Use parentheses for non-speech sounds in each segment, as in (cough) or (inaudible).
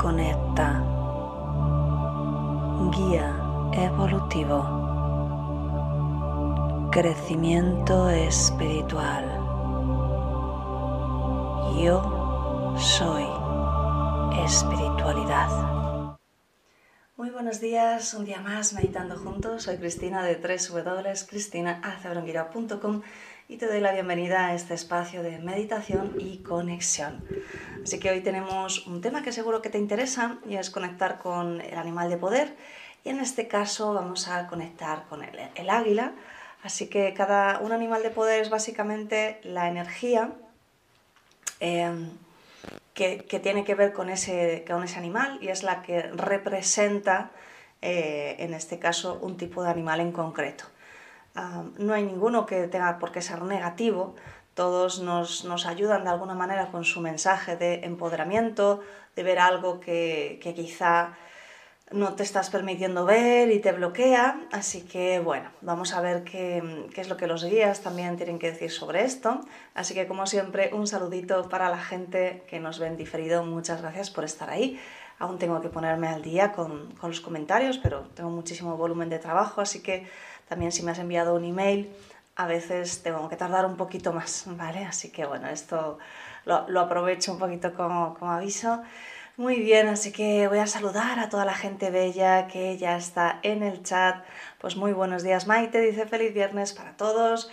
conecta, guía evolutivo, crecimiento espiritual. Yo soy espiritualidad. Muy buenos días, un día más meditando juntos. Soy Cristina de www.cristinaacebrunguira.com y te doy la bienvenida a este espacio de meditación y conexión. Así que hoy tenemos un tema que seguro que te interesa y es conectar con el animal de poder y en este caso vamos a conectar con el, águila. Así que cada un animal de poder es básicamente la energía eh, que, tiene que ver con ese, con ese animal y es la que representa eh, en este caso un tipo de animal en concreto. Uh, no hay ninguno que tenga por qué ser negativo, todos nos, nos, ayudan de alguna manera con su mensaje de empoderamiento, de ver algo que, que quizá no te estás permitiendo ver y te bloquea. Así que bueno, vamos a ver qué, qué, es lo que los guías también tienen que decir sobre esto. Así que como siempre, un saludito para la gente que nos ven diferido. Muchas gracias por estar ahí. Aún tengo que ponerme al día con, con los comentarios, pero tengo muchísimo volumen de trabajo, así que también si me has enviado un email, a veces tengo que tardar un poquito más, ¿vale? Así que bueno, esto lo, aprovecho un poquito como, como aviso. Muy bien, así que voy a saludar a toda la gente bella que ya está en el chat. Pues muy buenos días, Maite, dice feliz viernes para todos.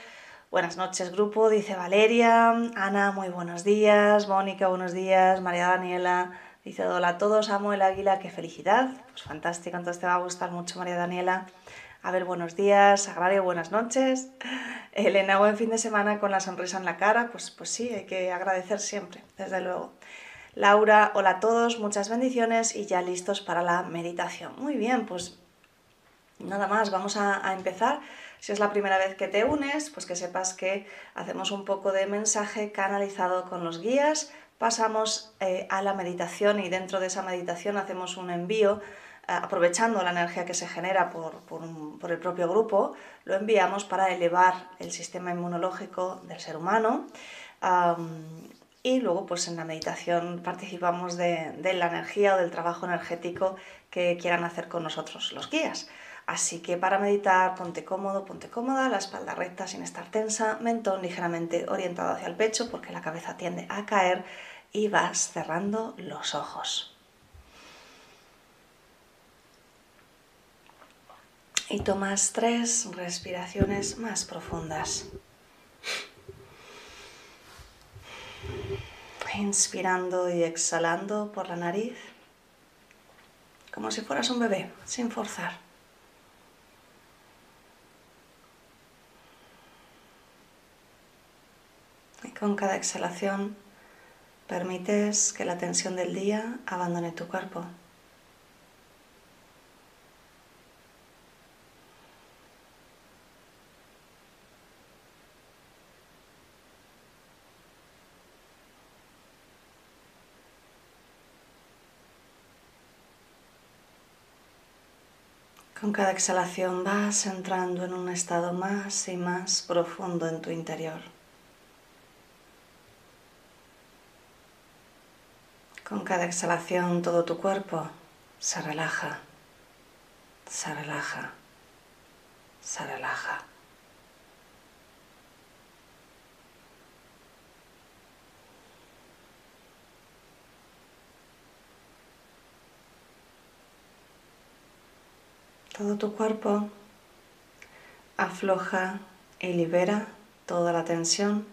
Buenas noches, grupo, dice Valeria. Ana, muy buenos días. Mónica, buenos días. María Daniela, dice hola a todos, amo el águila, qué felicidad. Pues fantástico, entonces te va a gustar mucho, María Daniela. A ver, buenos días, Agrario, buenas noches. Elena, buen fin de semana con la sonrisa en la cara. Pues, pues sí, hay que agradecer siempre, desde luego. Laura, hola a todos, muchas bendiciones y ya listos para la meditación. Muy bien, pues nada más, vamos a, a, empezar. Si es la primera vez que te unes, pues que sepas que hacemos un poco de mensaje canalizado con los guías, pasamos eh, a la meditación y dentro de esa meditación hacemos un envío aprovechando la energía que se genera por, por, el propio grupo, lo enviamos para elevar el sistema inmunológico del ser humano. Um, y luego, pues en la meditación participamos de, la energía o del trabajo energético que quieran hacer con nosotros los guías. Así que para meditar, ponte cómodo, ponte cómoda, la espalda recta sin estar tensa, mentón ligeramente orientado hacia el pecho porque la cabeza tiende a caer y vas cerrando los ojos. Y tomas tres respiraciones más profundas. Inspirando y exhalando por la nariz, como si fueras un bebé, sin forzar. Y con cada exhalación permites que la tensión del día abandone tu cuerpo. Con cada exhalación vas entrando en un estado más y más profundo en tu interior. Con cada exhalación todo tu cuerpo se relaja, se relaja, se relaja. Todo tu cuerpo afloja y libera toda la tensión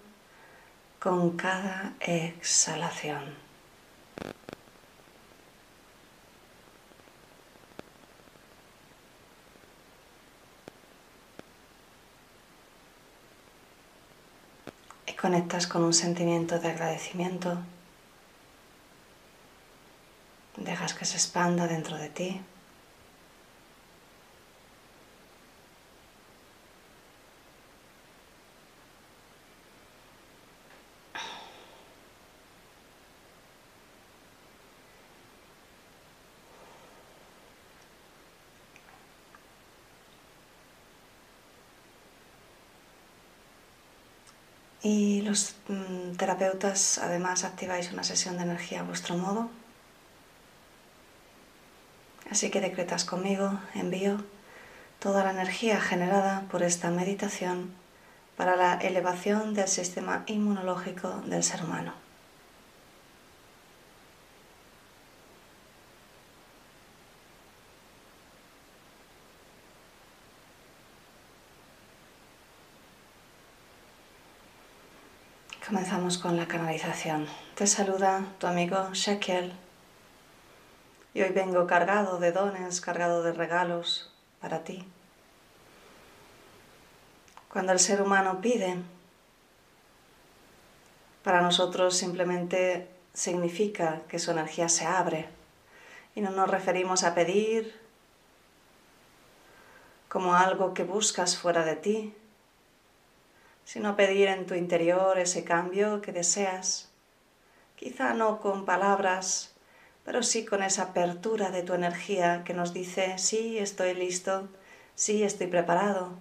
con cada exhalación. Y conectas con un sentimiento de agradecimiento. Dejas que se expanda dentro de ti. Y los mm, terapeutas además activáis una sesión de energía a vuestro modo. Así que decretas conmigo, envío toda la energía generada por esta meditación para la elevación del sistema inmunológico del ser humano. Comenzamos con la canalización. Te saluda tu amigo Shakel. Y hoy vengo cargado de dones, cargado de regalos para ti. Cuando el ser humano pide, para nosotros simplemente significa que su energía se abre. Y no nos referimos a pedir como algo que buscas fuera de ti, sino pedir en tu interior ese cambio que deseas, quizá no con palabras, pero sí con esa apertura de tu energía que nos dice, sí, estoy listo, sí, estoy preparado,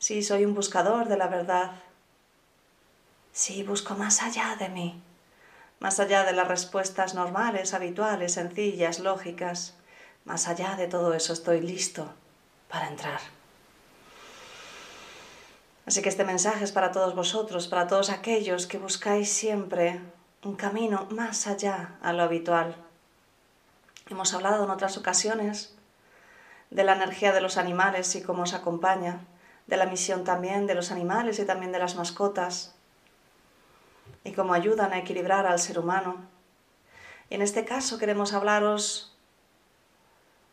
sí, soy un buscador de la verdad, sí, busco más allá de mí, más allá de las respuestas normales, habituales, sencillas, lógicas, más allá de todo eso estoy listo para entrar. Así que este mensaje es para todos vosotros, para todos aquellos que buscáis siempre un camino más allá a lo habitual. Hemos hablado en otras ocasiones de la energía de los animales y cómo os acompaña, de la misión también de los animales y también de las mascotas, y cómo ayudan a equilibrar al ser humano. Y en este caso queremos hablaros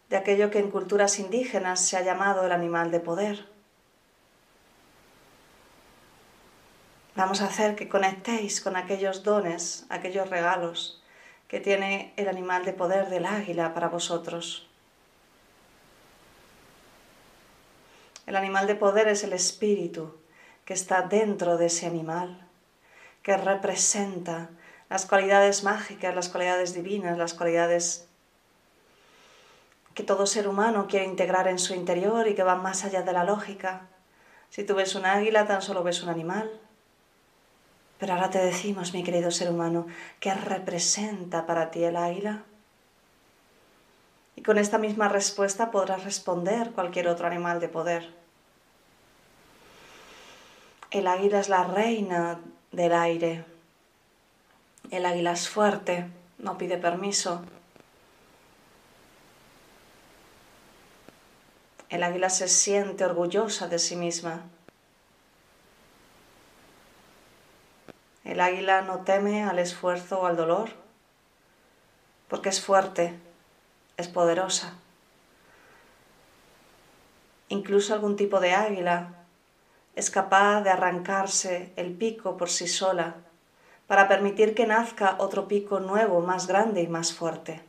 de aquello que en culturas indígenas se ha llamado el animal de poder Vamos a hacer que conectéis con aquellos dones, aquellos regalos que tiene el animal de poder del águila para vosotros. El animal de poder es el espíritu que está dentro de ese animal, que representa las cualidades mágicas, las cualidades divinas, las cualidades que todo ser humano quiere integrar en su interior y que van más allá de la lógica. Si tú ves un águila, tan solo ves un animal. Pero ahora te decimos, mi querido ser humano, ¿qué representa para ti el águila? Y con esta misma respuesta podrás responder cualquier otro animal de poder. El águila es la reina del aire. El águila es fuerte, no pide permiso. El águila se siente orgullosa de sí misma. El águila no teme al esfuerzo o al dolor, porque es fuerte, es poderosa. Incluso algún tipo de águila es capaz de arrancarse el pico por sí sola para permitir que nazca otro pico nuevo, más grande y más fuerte.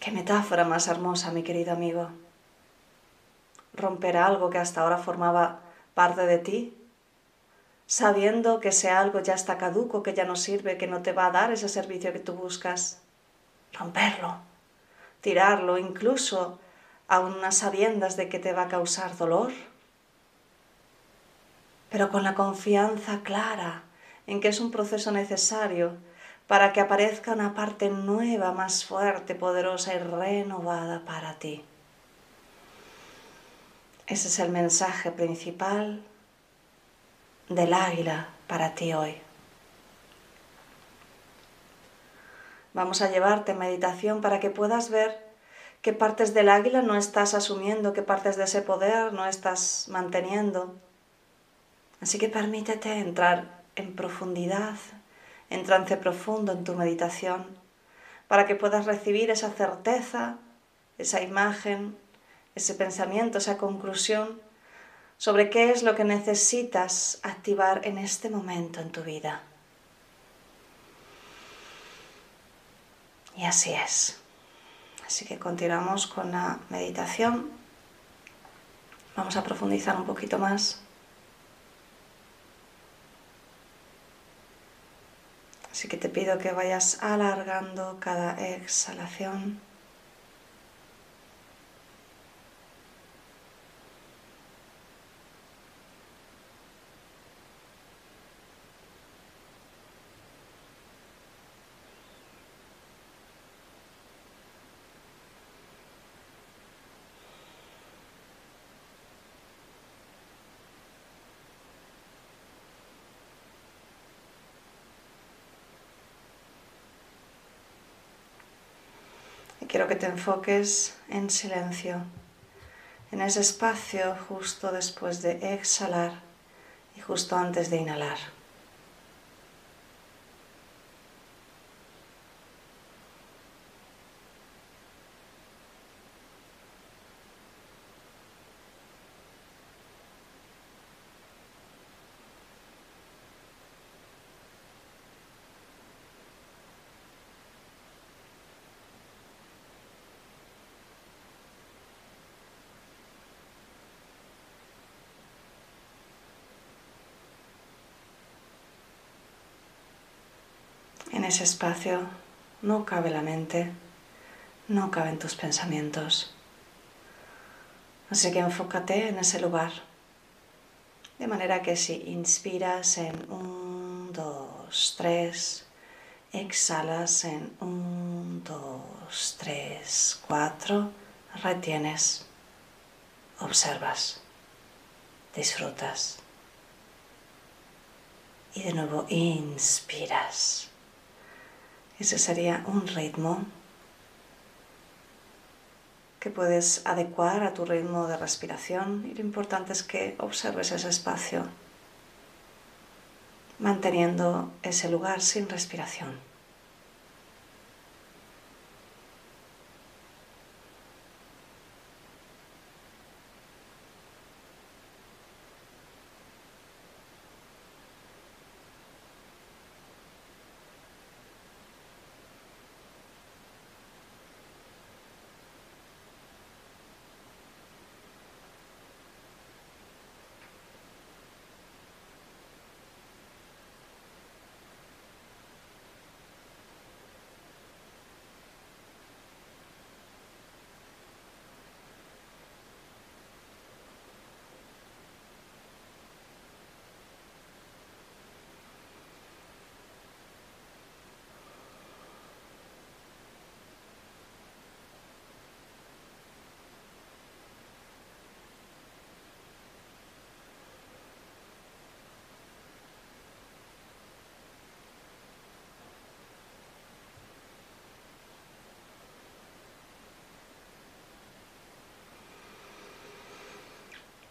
Qué metáfora más hermosa, mi querido amigo romper algo que hasta ahora formaba parte de ti, sabiendo que ese algo ya está caduco, que ya no sirve, que no te va a dar ese servicio que tú buscas. Romperlo, tirarlo, incluso a unas sabiendas de que te va a causar dolor, pero con la confianza clara en que es un proceso necesario para que aparezca una parte nueva, más fuerte, poderosa y renovada para ti. Ese es el mensaje principal del águila para ti hoy. Vamos a llevarte meditación para que puedas ver qué partes del águila no estás asumiendo, qué partes de ese poder no estás manteniendo. Así que permítete entrar en profundidad, en trance profundo en tu meditación, para que puedas recibir esa certeza, esa imagen, ese pensamiento, esa conclusión, sobre qué es lo que necesitas activar en este momento en tu vida. Y así es. Así que continuamos con la meditación. Vamos a profundizar un poquito más. Así que te pido que vayas alargando cada exhalación. Quiero que te enfoques en silencio, en ese espacio justo después de exhalar y justo antes de inhalar. En ese espacio no cabe la mente, no caben tus pensamientos. Así que enfócate en ese lugar. De manera que si inspiras en un, dos, tres, exhalas en un, dos, tres, cuatro, retienes, observas, disfrutas. Y de nuevo inspiras. Ese sería un ritmo que puedes adecuar a tu ritmo de respiración y lo importante es que observes ese espacio manteniendo ese lugar sin respiración.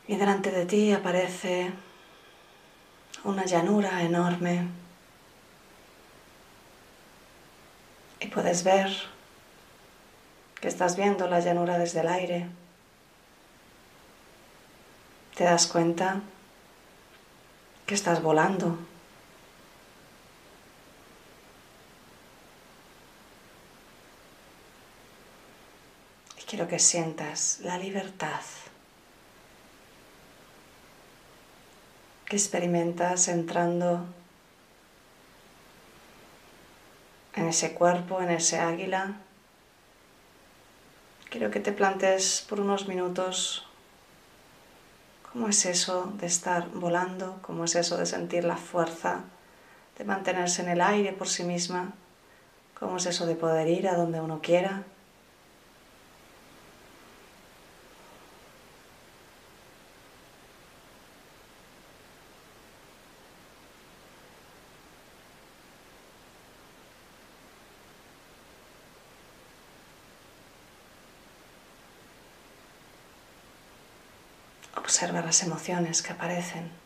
Y delante de ti aparece una llanura enorme. Y puedes ver que estás viendo la llanura desde el aire. Te das cuenta que estás volando. Y quiero que sientas la libertad experimentas entrando en ese cuerpo, en ese águila. Quiero que te plantes por unos minutos cómo es eso de estar volando, cómo es eso de sentir la fuerza, de mantenerse en el aire por sí misma, cómo es eso de poder ir a donde uno quiera. Observa las emociones que aparecen.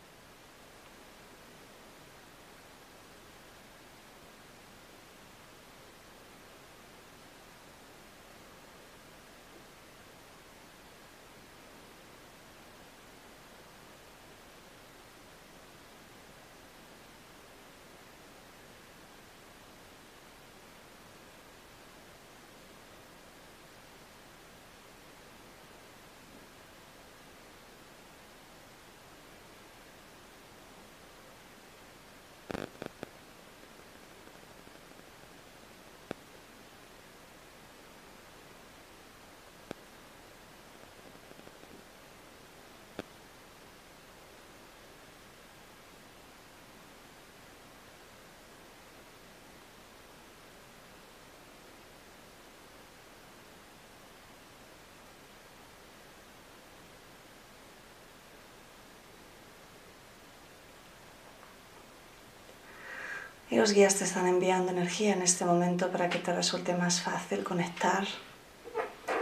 Y los guías te están enviando energía en este momento para que te resulte más fácil conectar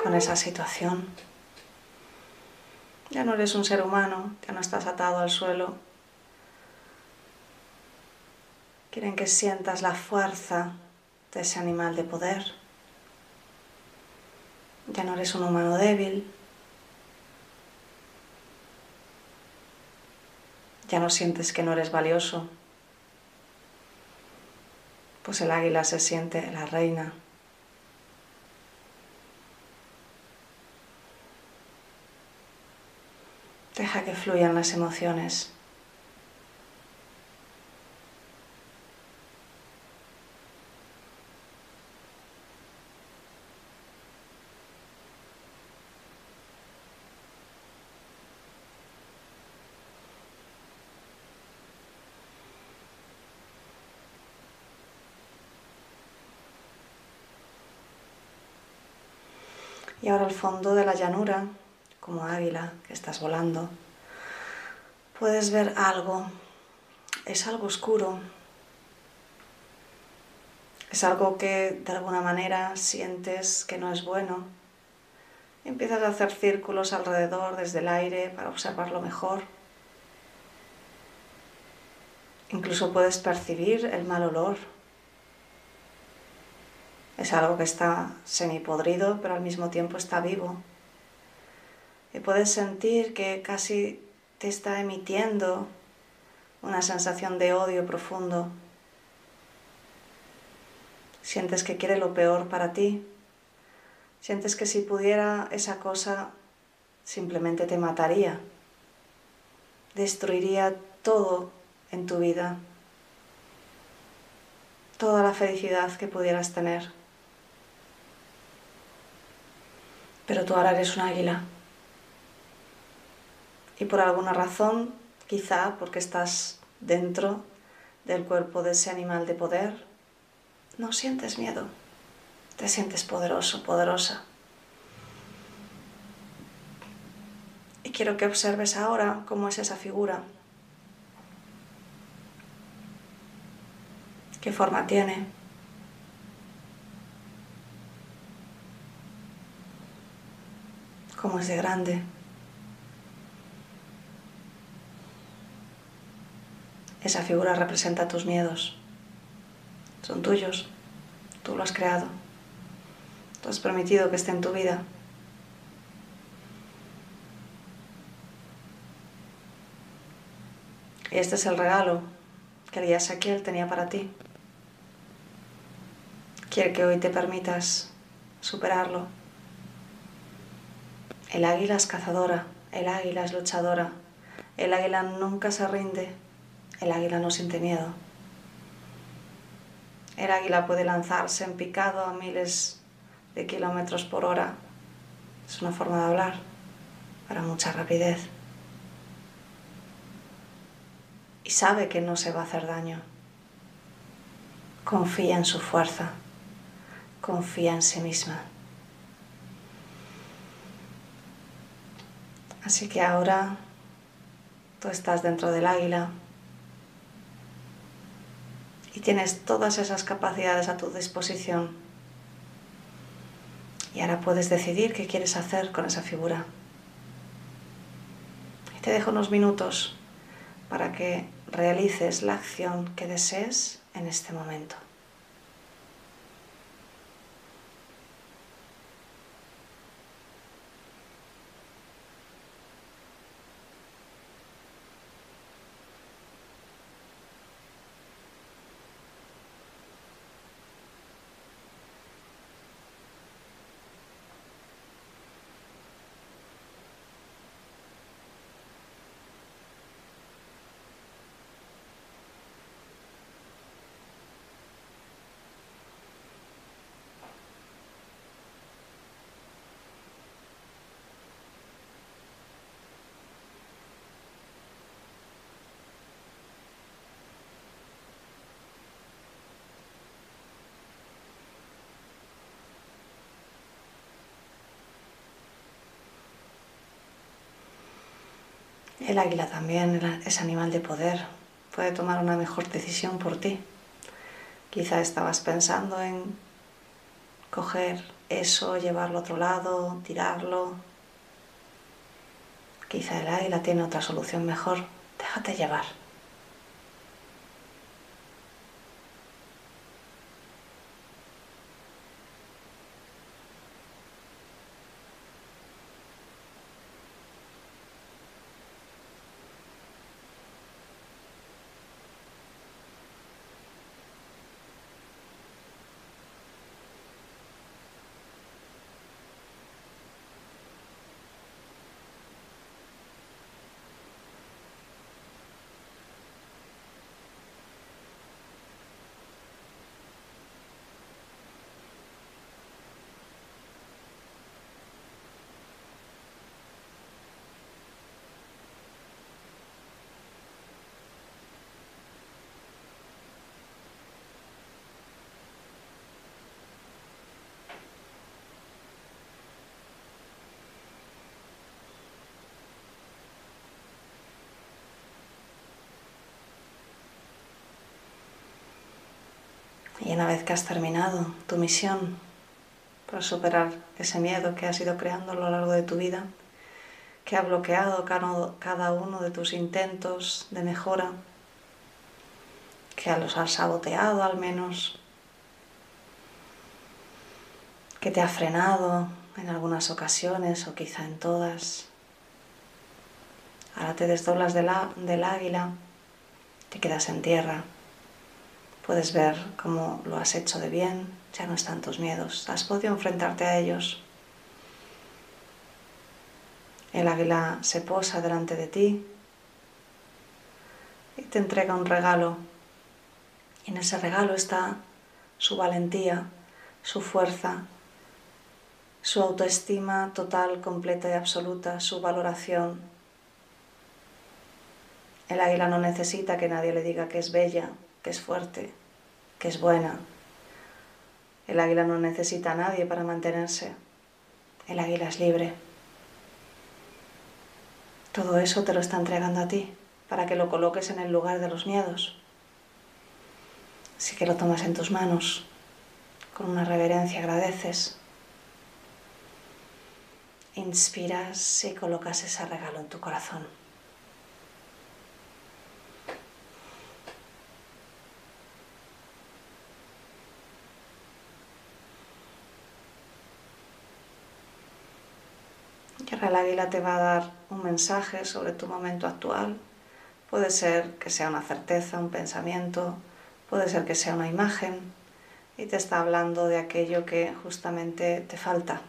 con esa situación. Ya no eres un ser humano, ya no estás atado al suelo. Quieren que sientas la fuerza de ese animal de poder. Ya no eres un humano débil. Ya no sientes que no eres valioso. Pues el águila se siente la reina. Deja que fluyan las emociones. Y ahora al fondo de la llanura, como águila que estás volando, puedes ver algo. Es algo oscuro. Es algo que de alguna manera sientes que no es bueno. Empiezas a hacer círculos alrededor desde el aire para observarlo mejor. Incluso puedes percibir el mal olor es algo que está semipodrido, pero al mismo tiempo está vivo. Y puedes sentir que casi te está emitiendo una sensación de odio profundo. Sientes que quiere lo peor para ti. Sientes que si pudiera esa cosa simplemente te mataría. Destruiría todo en tu vida. Toda la felicidad que pudieras tener. Pero tú ahora eres un águila. Y por alguna razón, quizá porque estás dentro del cuerpo de ese animal de poder, no sientes miedo, te sientes poderoso, poderosa. Y quiero que observes ahora cómo es esa figura, qué forma tiene. Cómo es de grande. Esa figura representa tus miedos. Son tuyos. Tú lo has creado. Tú has permitido que esté en tu vida. Y este es el regalo que el día Saquiel tenía para ti. Quiere que hoy te permitas superarlo el águila es cazadora, el águila es luchadora, el águila nunca se rinde, el águila no siente miedo. El águila puede lanzarse en picado a miles de kilómetros por hora. Es una forma de hablar para mucha rapidez. Y sabe que no se va a hacer daño. Confía en su fuerza. Confía en sí misma. Así que ahora tú estás dentro del águila y tienes todas esas capacidades a tu disposición. Y ahora puedes decidir qué quieres hacer con esa figura. Y te dejo unos minutos para que realices la acción que desees en este momento. El águila también es animal de poder, puede tomar una mejor decisión por ti. Quizá estabas pensando en coger eso, llevarlo a otro lado, tirarlo. Quizá el águila tiene otra solución mejor. Déjate llevar. Y una vez que has terminado tu misión para superar ese miedo que has ido creando a lo largo de tu vida, que ha bloqueado cada uno de tus intentos de mejora, que los has saboteado al menos, que te ha frenado en algunas ocasiones o quizá en todas. Ahora te desdoblas del águila, te quedas en tierra Puedes ver cómo lo has hecho de bien, ya no están tus miedos, has podido enfrentarte a ellos. El águila se posa delante de ti y te entrega un regalo. Y en ese regalo está su valentía, su fuerza, su autoestima total, completa y absoluta, su valoración. El águila no necesita que nadie le diga que es bella, que es fuerte, que es buena. El águila no necesita a nadie para mantenerse. El águila es libre. Todo eso te lo está entregando a ti para que lo coloques en el lugar de los miedos. Así que lo tomas en tus manos, con una reverencia agradeces. Inspiras y colocas ese regalo en tu corazón. El águila te va a dar un mensaje sobre tu momento actual. Puede ser que sea una certeza, un pensamiento, puede ser que sea una imagen y te está hablando de aquello que justamente te falta.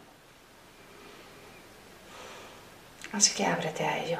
Así que ábrete a ello.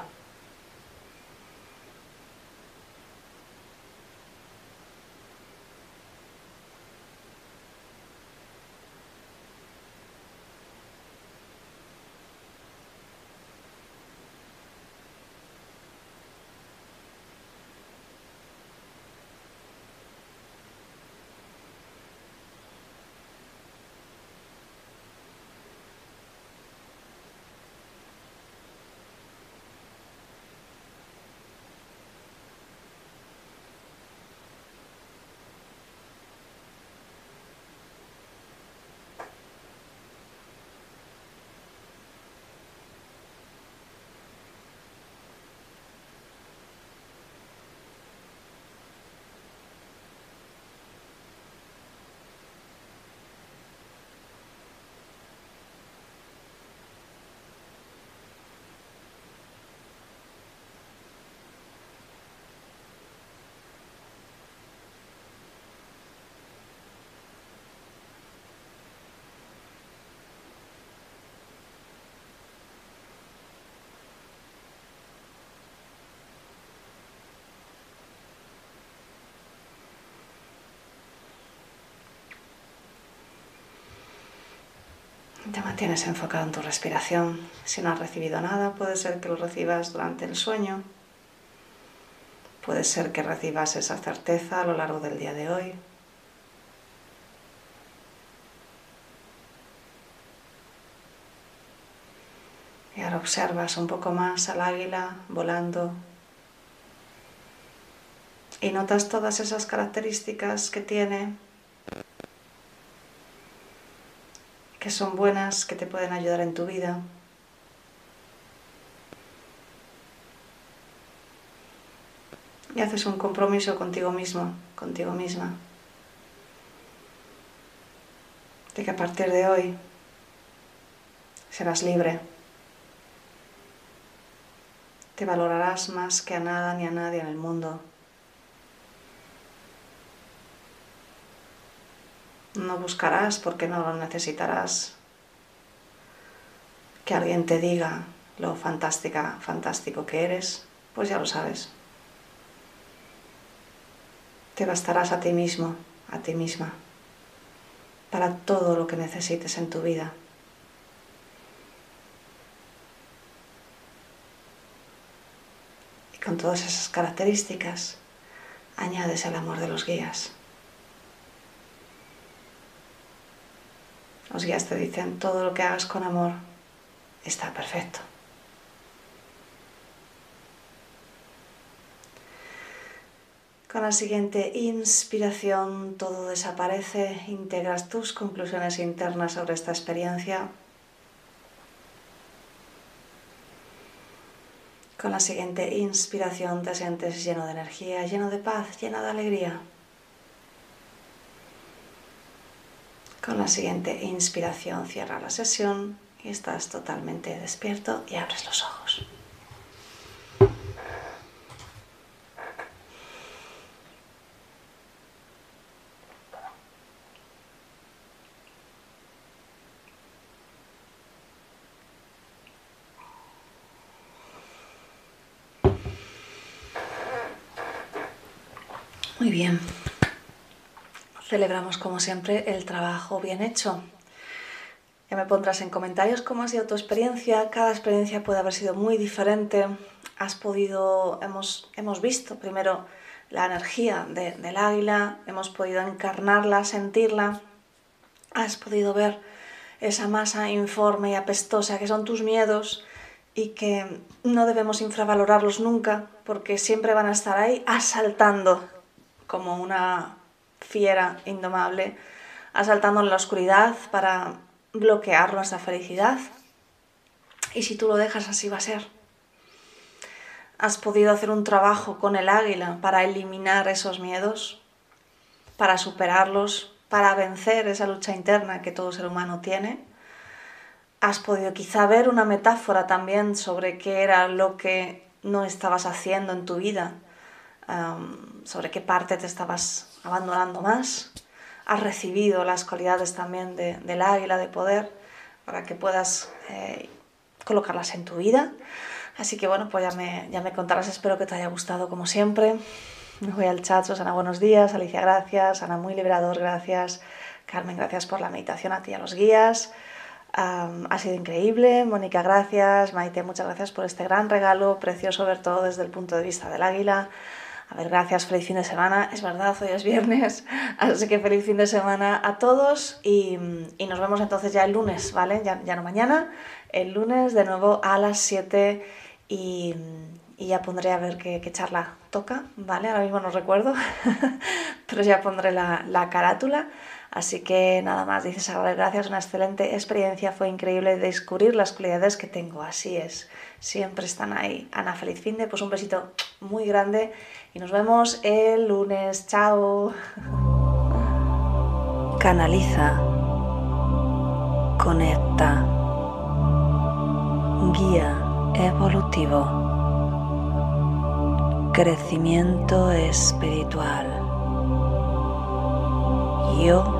Te mantienes enfocado en tu respiración. Si no has recibido nada, puede ser que lo recibas durante el sueño. Puede ser que recibas esa certeza a lo largo del día de hoy. Y ahora observas un poco más al águila volando. Y notas todas esas características que tiene que son buenas, que te pueden ayudar en tu vida. Y haces un compromiso contigo mismo, contigo misma. De que a partir de hoy serás libre. Te valorarás más que a nada ni a nadie en el mundo. No buscarás porque no lo necesitarás. Que alguien te diga lo fantástica, fantástico que eres, pues ya lo sabes. Te bastarás a ti mismo, a ti misma, para todo lo que necesites en tu vida. Y con todas esas características, añades el amor de los guías. Los guías te dicen, todo lo que hagas con amor está perfecto. Con la siguiente inspiración todo desaparece, integras tus conclusiones internas sobre esta experiencia. Con la siguiente inspiración te sientes lleno de energía, lleno de paz, lleno de alegría. Con la siguiente inspiración cierra la sesión y estás totalmente despierto y abres los ojos. Muy bien. Celebramos como siempre el trabajo bien hecho. Ya me pondrás en comentarios cómo ha sido tu experiencia. Cada experiencia puede haber sido muy diferente. Has podido, hemos, hemos visto primero la energía del águila, hemos podido encarnarla, sentirla. Has podido ver esa masa informe y apestosa que son tus miedos y que no debemos infravalorarlos nunca porque siempre van a estar ahí asaltando como una fiera, indomable, asaltando en la oscuridad para bloquear nuestra felicidad. Y si tú lo dejas así va a ser. Has podido hacer un trabajo con el águila para eliminar esos miedos, para superarlos, para vencer esa lucha interna que todo ser humano tiene. Has podido quizá ver una metáfora también sobre qué era lo que no estabas haciendo en tu vida, sobre qué parte te estabas abandonando más. Has recibido las cualidades también del águila de poder para que puedas eh, colocarlas en tu vida. Así que bueno, pues ya me, ya me contarás, espero que te haya gustado como siempre. Me voy al chat, Susana, buenos días, Alicia, gracias, Ana, muy liberador, gracias, Carmen, gracias por la meditación a ti y a los guías. ha sido increíble, Mónica, gracias, Maite, muchas gracias por este gran regalo, precioso ver todo desde el punto de vista del águila. A ver, gracias, feliz fin de semana. Es verdad, hoy es viernes, (laughs) así que feliz fin de semana a todos y, nos vemos entonces ya el lunes, ¿vale? Ya, no mañana, el lunes de nuevo a las 7 y, ya pondré a ver qué, charla toca, ¿vale? Ahora mismo no recuerdo, (laughs) pero ya pondré la, la carátula. Así que nada más, dices ver, gracias, una excelente experiencia, fue increíble descubrir las cualidades que tengo, así es, siempre están ahí. Ana, feliz fin de, pues un besito muy grande y nos vemos el lunes. Chao. Canaliza. Conecta. Guía evolutivo. Crecimiento espiritual. Yo